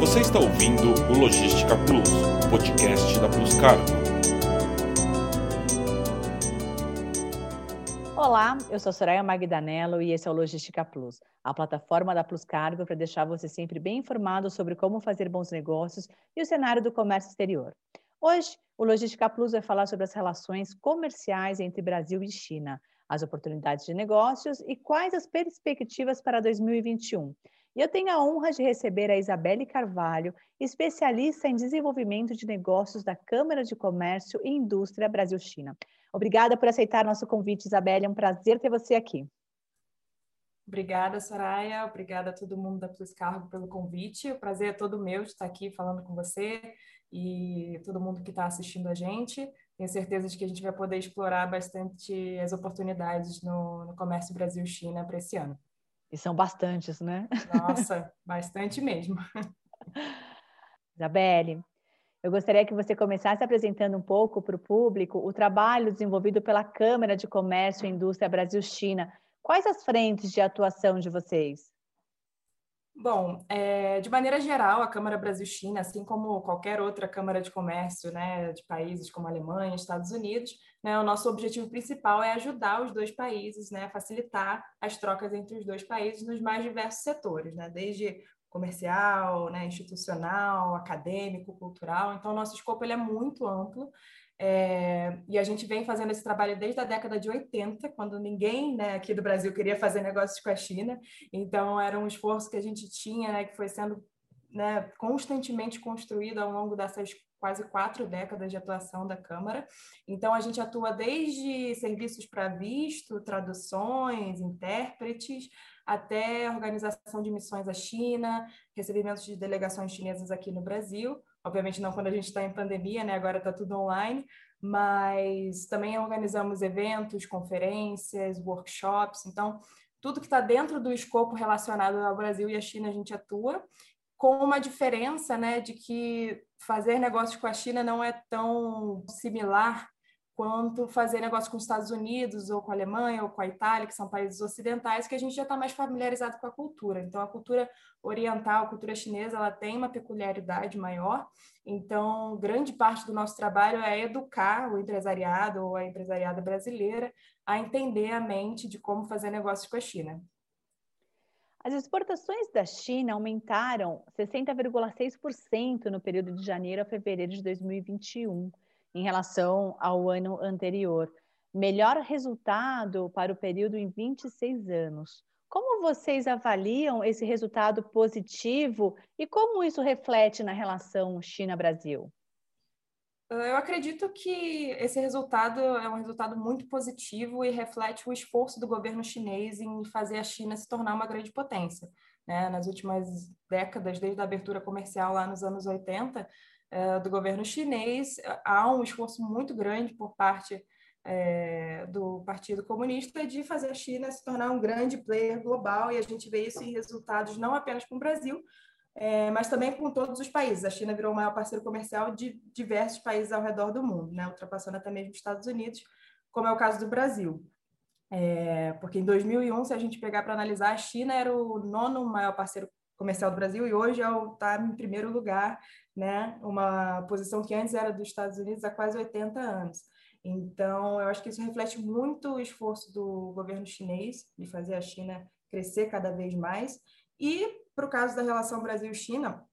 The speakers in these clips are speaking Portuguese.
Você está ouvindo o Logística Plus, podcast da Plus Cargo. Olá, eu sou Soraya Magdanello e esse é o Logística Plus, a plataforma da Plus Cargo para deixar você sempre bem informado sobre como fazer bons negócios e o cenário do comércio exterior. Hoje, o Logística Plus vai falar sobre as relações comerciais entre Brasil e China, as oportunidades de negócios e quais as perspectivas para 2021. E eu tenho a honra de receber a Isabelle Carvalho, especialista em desenvolvimento de negócios da Câmara de Comércio e Indústria Brasil-China. Obrigada por aceitar nosso convite, Isabelle. É um prazer ter você aqui. Obrigada, Soraya. Obrigada a todo mundo da Plus Cargo pelo convite. O prazer é todo meu de estar aqui falando com você e todo mundo que está assistindo a gente. Tenho certeza de que a gente vai poder explorar bastante as oportunidades no, no comércio Brasil-China para esse ano. E são bastantes, né? Nossa, bastante mesmo. Isabelle, eu gostaria que você começasse apresentando um pouco para o público o trabalho desenvolvido pela Câmara de Comércio e Indústria Brasil-China. Quais as frentes de atuação de vocês? Bom, é, de maneira geral, a Câmara Brasil-China, assim como qualquer outra Câmara de Comércio né, de países como Alemanha, Estados Unidos, né, o nosso objetivo principal é ajudar os dois países, né, facilitar as trocas entre os dois países nos mais diversos setores, né, desde comercial, né, institucional, acadêmico, cultural. Então, o nosso escopo ele é muito amplo é, e a gente vem fazendo esse trabalho desde a década de 80, quando ninguém né, aqui do Brasil queria fazer negócios com a China. Então, era um esforço que a gente tinha, né, que foi sendo né, constantemente construído ao longo dessas quase quatro décadas de atuação da Câmara. Então, a gente atua desde serviços para visto, traduções, intérpretes, até organização de missões à China, recebimento de delegações chinesas aqui no Brasil. Obviamente não quando a gente está em pandemia, né? Agora está tudo online, mas também organizamos eventos, conferências, workshops. Então, tudo que está dentro do escopo relacionado ao Brasil e à China a gente atua, com uma diferença, né, de que fazer negócios com a China não é tão similar quanto fazer negócio com os Estados Unidos, ou com a Alemanha, ou com a Itália, que são países ocidentais, que a gente já está mais familiarizado com a cultura. Então, a cultura oriental, a cultura chinesa, ela tem uma peculiaridade maior. Então, grande parte do nosso trabalho é educar o empresariado ou a empresariada brasileira a entender a mente de como fazer negócios com a China. As exportações da China aumentaram 60,6% no período de janeiro a fevereiro de 2021 em relação ao ano anterior. Melhor resultado para o período em 26 anos. Como vocês avaliam esse resultado positivo e como isso reflete na relação China-Brasil? Eu acredito que esse resultado é um resultado muito positivo e reflete o esforço do governo chinês em fazer a China se tornar uma grande potência. Né? Nas últimas décadas, desde a abertura comercial lá nos anos 80, é, do governo chinês, há um esforço muito grande por parte é, do Partido Comunista de fazer a China se tornar um grande player global, e a gente vê isso em resultados não apenas com o Brasil, é, mas também com todos os países. A China virou o maior parceiro comercial de diversos países ao redor do mundo, né? ultrapassando até mesmo os Estados Unidos, como é o caso do Brasil. É, porque em 2001, se a gente pegar para analisar, a China era o nono maior parceiro comercial do Brasil e hoje está é em primeiro lugar, né? Uma posição que antes era dos Estados Unidos há quase 80 anos. Então, eu acho que isso reflete muito o esforço do governo chinês de fazer a China crescer cada vez mais. E, para o caso da relação Brasil-China,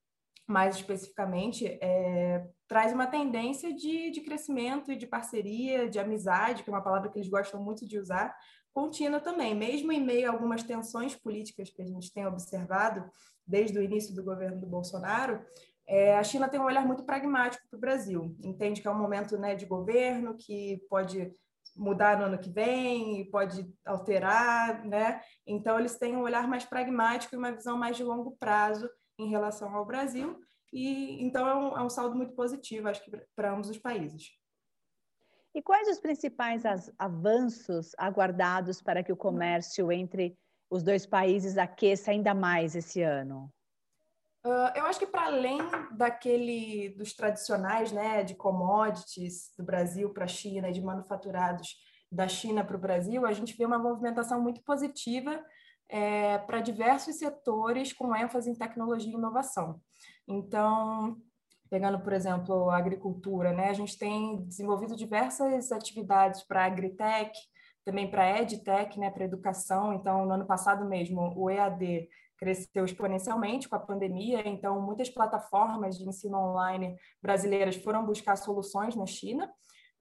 mais especificamente, é, traz uma tendência de, de crescimento e de parceria, de amizade, que é uma palavra que eles gostam muito de usar, contínua também, mesmo em meio a algumas tensões políticas que a gente tem observado desde o início do governo do Bolsonaro, é, a China tem um olhar muito pragmático para o Brasil, entende que é um momento né, de governo que pode mudar no ano que vem, pode alterar, né? Então eles têm um olhar mais pragmático e uma visão mais de longo prazo em relação ao Brasil, e então é um, é um saldo muito positivo, acho que para ambos os países. E quais os principais avanços aguardados para que o comércio entre os dois países aqueça ainda mais esse ano? Uh, eu acho que para além daquele dos tradicionais, né, de commodities do Brasil para a China e de manufaturados da China para o Brasil, a gente vê uma movimentação muito positiva é, para diversos setores com ênfase em tecnologia e inovação. Então, pegando, por exemplo, a agricultura, né? A gente tem desenvolvido diversas atividades para agritech, também para edtech, né, para educação. Então, no ano passado mesmo, o EAD cresceu exponencialmente com a pandemia, então muitas plataformas de ensino online brasileiras foram buscar soluções na China.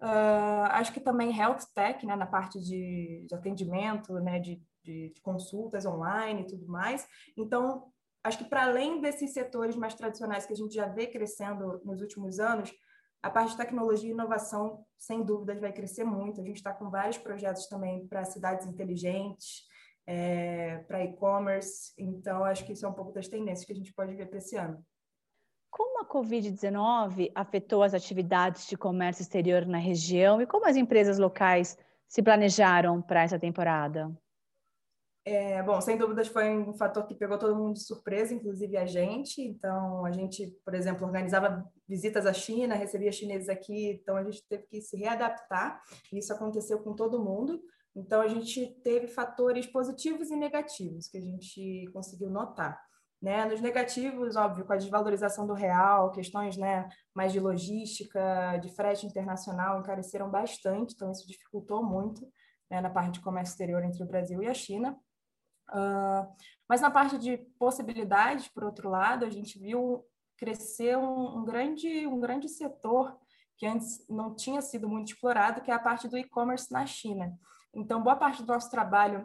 Uh, acho que também health tech, né, na parte de, de atendimento, né, de, de, de, consultas online e tudo mais. Então, acho que para além desses setores mais tradicionais que a gente já vê crescendo nos últimos anos, a parte de tecnologia e inovação, sem dúvidas, vai crescer muito. A gente está com vários projetos também para cidades inteligentes, é, para e-commerce. Então, acho que isso é um pouco das tendências que a gente pode ver para esse ano. Como a Covid-19 afetou as atividades de comércio exterior na região e como as empresas locais se planejaram para essa temporada? É, bom, sem dúvidas foi um fator que pegou todo mundo de surpresa, inclusive a gente. Então, a gente, por exemplo, organizava visitas à China, recebia chineses aqui, então a gente teve que se readaptar. Isso aconteceu com todo mundo. Então, a gente teve fatores positivos e negativos que a gente conseguiu notar. Né? Nos negativos, óbvio, com a desvalorização do real, questões né, mais de logística, de frete internacional encareceram bastante, então isso dificultou muito né, na parte de comércio exterior entre o Brasil e a China. Uh, mas na parte de possibilidades, por outro lado, a gente viu crescer um, um, grande, um grande setor que antes não tinha sido muito explorado, que é a parte do e-commerce na China. Então, boa parte do nosso trabalho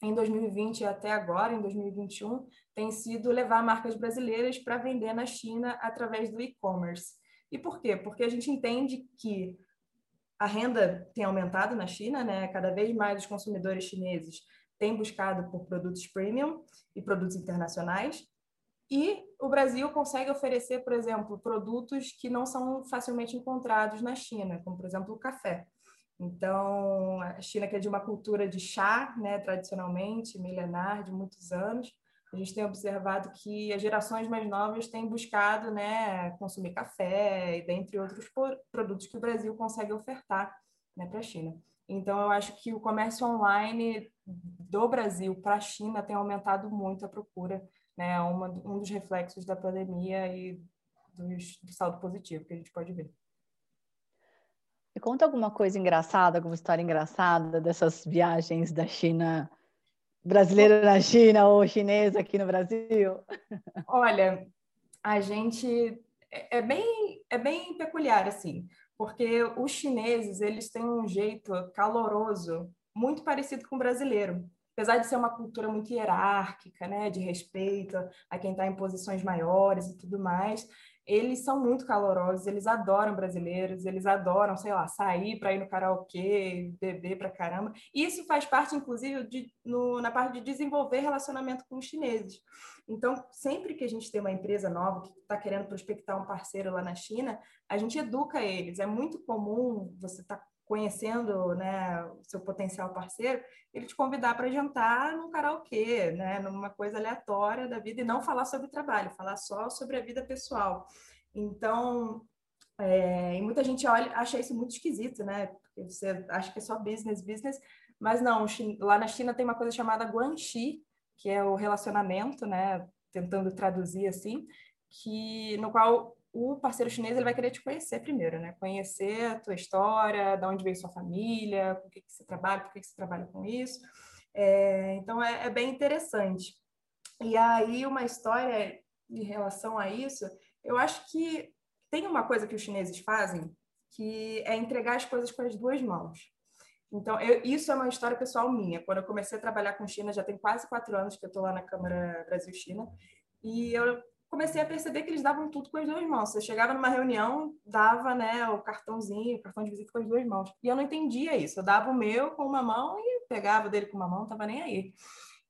em 2020 e até agora, em 2021, tem sido levar marcas brasileiras para vender na China através do e-commerce. E por quê? Porque a gente entende que a renda tem aumentado na China, né? Cada vez mais os consumidores chineses têm buscado por produtos premium e produtos internacionais. E o Brasil consegue oferecer, por exemplo, produtos que não são facilmente encontrados na China, como, por exemplo, o café. Então, a China, que é de uma cultura de chá, né, tradicionalmente, milenar, de muitos anos, a gente tem observado que as gerações mais novas têm buscado né, consumir café, e dentre outros produtos que o Brasil consegue ofertar né, para a China. Então, eu acho que o comércio online do Brasil para a China tem aumentado muito a procura, né, uma, um dos reflexos da pandemia e dos, do saldo positivo que a gente pode ver. Me conta alguma coisa engraçada, alguma história engraçada dessas viagens da China, brasileira na China ou chinesa aqui no Brasil? Olha, a gente é, é bem é bem peculiar assim, porque os chineses eles têm um jeito caloroso muito parecido com o brasileiro apesar de ser uma cultura muito hierárquica, né, de respeito a quem está em posições maiores e tudo mais, eles são muito calorosos, eles adoram brasileiros, eles adoram, sei lá, sair para ir no karaokê, beber para caramba. Isso faz parte, inclusive, de, no, na parte de desenvolver relacionamento com os chineses. Então, sempre que a gente tem uma empresa nova que está querendo prospectar um parceiro lá na China, a gente educa eles. É muito comum você estar tá conhecendo né, o seu potencial parceiro, ele te convidar para jantar num karaokê, né, numa coisa aleatória da vida, e não falar sobre trabalho, falar só sobre a vida pessoal. Então, é, e muita gente olha, acha isso muito esquisito, né? Porque você acha que é só business, business, mas não, lá na China tem uma coisa chamada guanxi, que é o relacionamento, né? Tentando traduzir assim, que no qual o parceiro chinês ele vai querer te conhecer primeiro, né? Conhecer a tua história, de onde veio sua família, com o que, que você trabalha, por que, que você trabalha com isso. É, então, é, é, bem interessante. E aí, uma história em relação a isso, eu acho que tem uma coisa que os chineses fazem, que é entregar as coisas com as duas mãos. Então, eu, isso é uma história pessoal minha. Quando eu comecei a trabalhar com China, já tem quase quatro anos que eu estou lá na Câmara Brasil-China, e eu comecei a perceber que eles davam tudo com as duas mãos. Você chegava numa reunião, dava né, o cartãozinho, o cartão de visita com as duas mãos. E eu não entendia isso. Eu dava o meu com uma mão e pegava dele com uma mão, estava nem aí.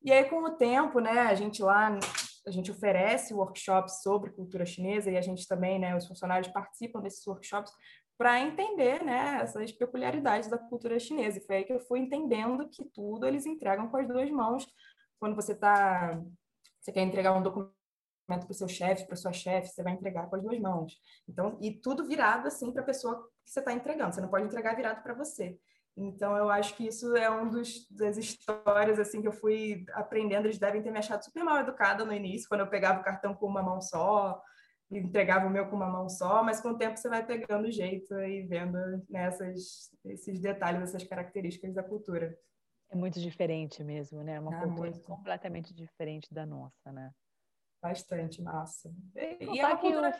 E aí, com o tempo, né, a gente lá, a gente oferece workshops sobre cultura chinesa e a gente também, né, os funcionários participam desses workshops para entender, né, essas peculiaridades da cultura chinesa. E foi aí que eu fui entendendo que tudo eles entregam com as duas mãos. Quando você está você quer entregar um documento para o seu chefe, para sua chefe, você vai entregar com as duas mãos. Então, e tudo virado assim para a pessoa que você está entregando. Você não pode entregar virado para você. Então, eu acho que isso é um dos das histórias assim que eu fui aprendendo. Eles devem ter me achado super mal educada no início, quando eu pegava o cartão com uma mão só, e entregava o meu com uma mão só, mas com o tempo você vai pegando o jeito e vendo nessas né, esses detalhes, essas características da cultura. É muito diferente mesmo, né? Uma ah, cultura muito. completamente diferente da nossa, né? Bastante, massa. E, e é uma cultura...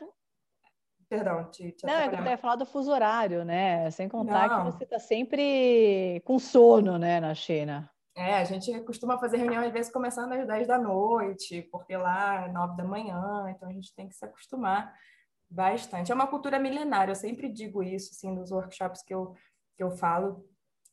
Perdão, te, te Não, é eu ia falar do fuso horário, né? Sem contar Não. que você está sempre com sono, né, na China. É, a gente costuma fazer reunião às vezes começando às 10 da noite, porque lá é 9 da manhã, então a gente tem que se acostumar bastante. É uma cultura milenária, eu sempre digo isso, assim, nos workshops que eu, que eu falo,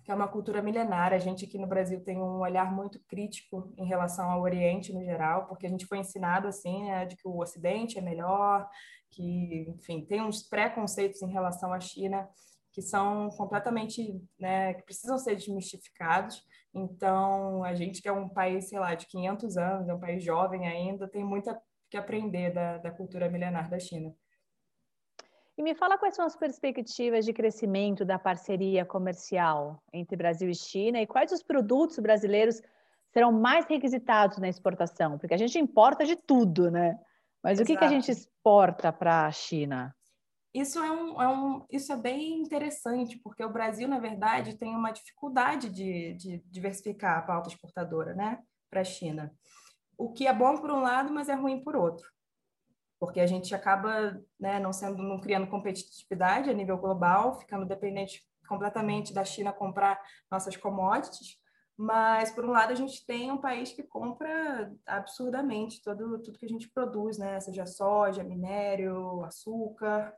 que é uma cultura milenária. A gente aqui no Brasil tem um olhar muito crítico em relação ao Oriente no geral, porque a gente foi ensinado assim, né, de que o Ocidente é melhor, que, enfim, tem uns preconceitos em relação à China que são completamente, né, que precisam ser desmistificados. Então, a gente que é um país, sei lá, de 500 anos, é um país jovem ainda, tem muito que aprender da, da cultura milenar da China. E me fala quais são as perspectivas de crescimento da parceria comercial entre Brasil e China e quais os produtos brasileiros serão mais requisitados na exportação? Porque a gente importa de tudo, né? Mas Exato. o que, que a gente exporta para a China? Isso é, um, é um, isso é bem interessante, porque o Brasil, na verdade, tem uma dificuldade de, de diversificar a pauta exportadora né, para a China. O que é bom por um lado, mas é ruim por outro porque a gente acaba né, não sendo não criando competitividade a nível global, ficando dependente completamente da China comprar nossas commodities. Mas por um lado a gente tem um país que compra absurdamente todo tudo que a gente produz, né? Seja soja, minério, açúcar.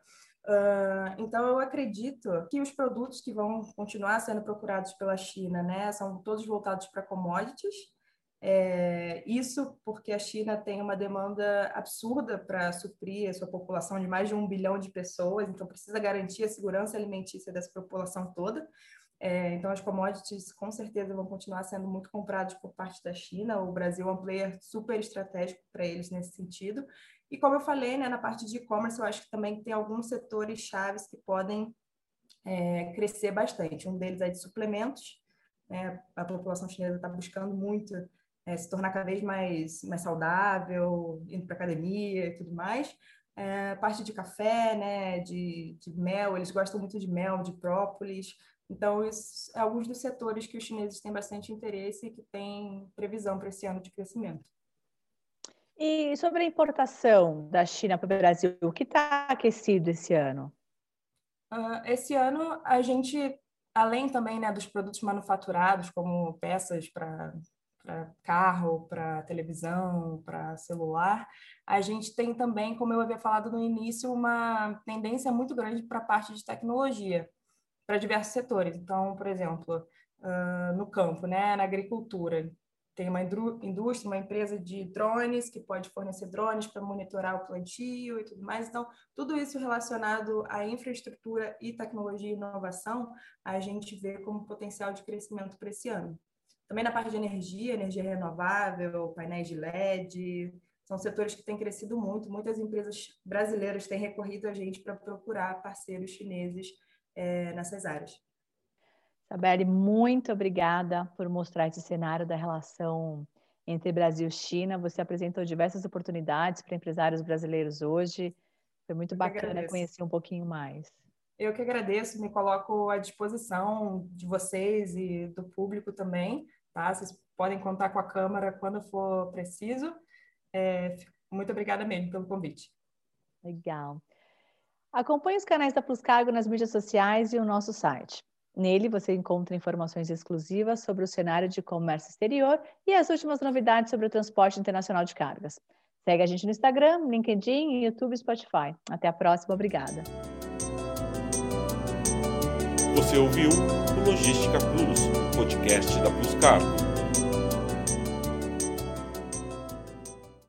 Uh, então eu acredito que os produtos que vão continuar sendo procurados pela China, né, são todos voltados para commodities é, isso porque a China tem uma demanda absurda para suprir a sua população de mais de um bilhão de pessoas, então precisa garantir a segurança alimentícia dessa população toda. É, então, as commodities com certeza vão continuar sendo muito compradas por parte da China. O Brasil é um player super estratégico para eles nesse sentido. E como eu falei, né, na parte de e-commerce, eu acho que também tem alguns setores chaves que podem é, crescer bastante. Um deles é de suplementos. Né? A população chinesa está buscando muito é, se tornar cada vez mais, mais saudável, indo para academia e tudo mais. É, parte de café, né, de, de mel, eles gostam muito de mel, de própolis. Então, isso é alguns dos setores que os chineses têm bastante interesse e que têm previsão para esse ano de crescimento. E sobre a importação da China para o Brasil, o que está aquecido esse ano? Uh, esse ano, a gente, além também né, dos produtos manufaturados, como peças para para carro, para televisão, para celular, a gente tem também, como eu havia falado no início, uma tendência muito grande para a parte de tecnologia, para diversos setores. Então, por exemplo, uh, no campo, né, na agricultura, tem uma indústria, uma empresa de drones que pode fornecer drones para monitorar o plantio e tudo mais. Então, tudo isso relacionado à infraestrutura e tecnologia e inovação, a gente vê como potencial de crescimento para esse ano. Também na parte de energia, energia renovável, painéis de LED, são setores que têm crescido muito. Muitas empresas brasileiras têm recorrido a gente para procurar parceiros chineses é, nessas áreas. Sabelle, muito obrigada por mostrar esse cenário da relação entre Brasil e China. Você apresentou diversas oportunidades para empresários brasileiros hoje. Foi muito Eu bacana conhecer um pouquinho mais. Eu que agradeço, me coloco à disposição de vocês e do público também tá? Vocês podem contar com a Câmara quando for preciso. É, muito obrigada mesmo pelo convite. Legal. Acompanhe os canais da Plus Cargo nas mídias sociais e o nosso site. Nele você encontra informações exclusivas sobre o cenário de comércio exterior e as últimas novidades sobre o transporte internacional de cargas. Segue a gente no Instagram, LinkedIn, YouTube e Spotify. Até a próxima, obrigada. Você ouviu Logística Plus, podcast da Plus Cargo.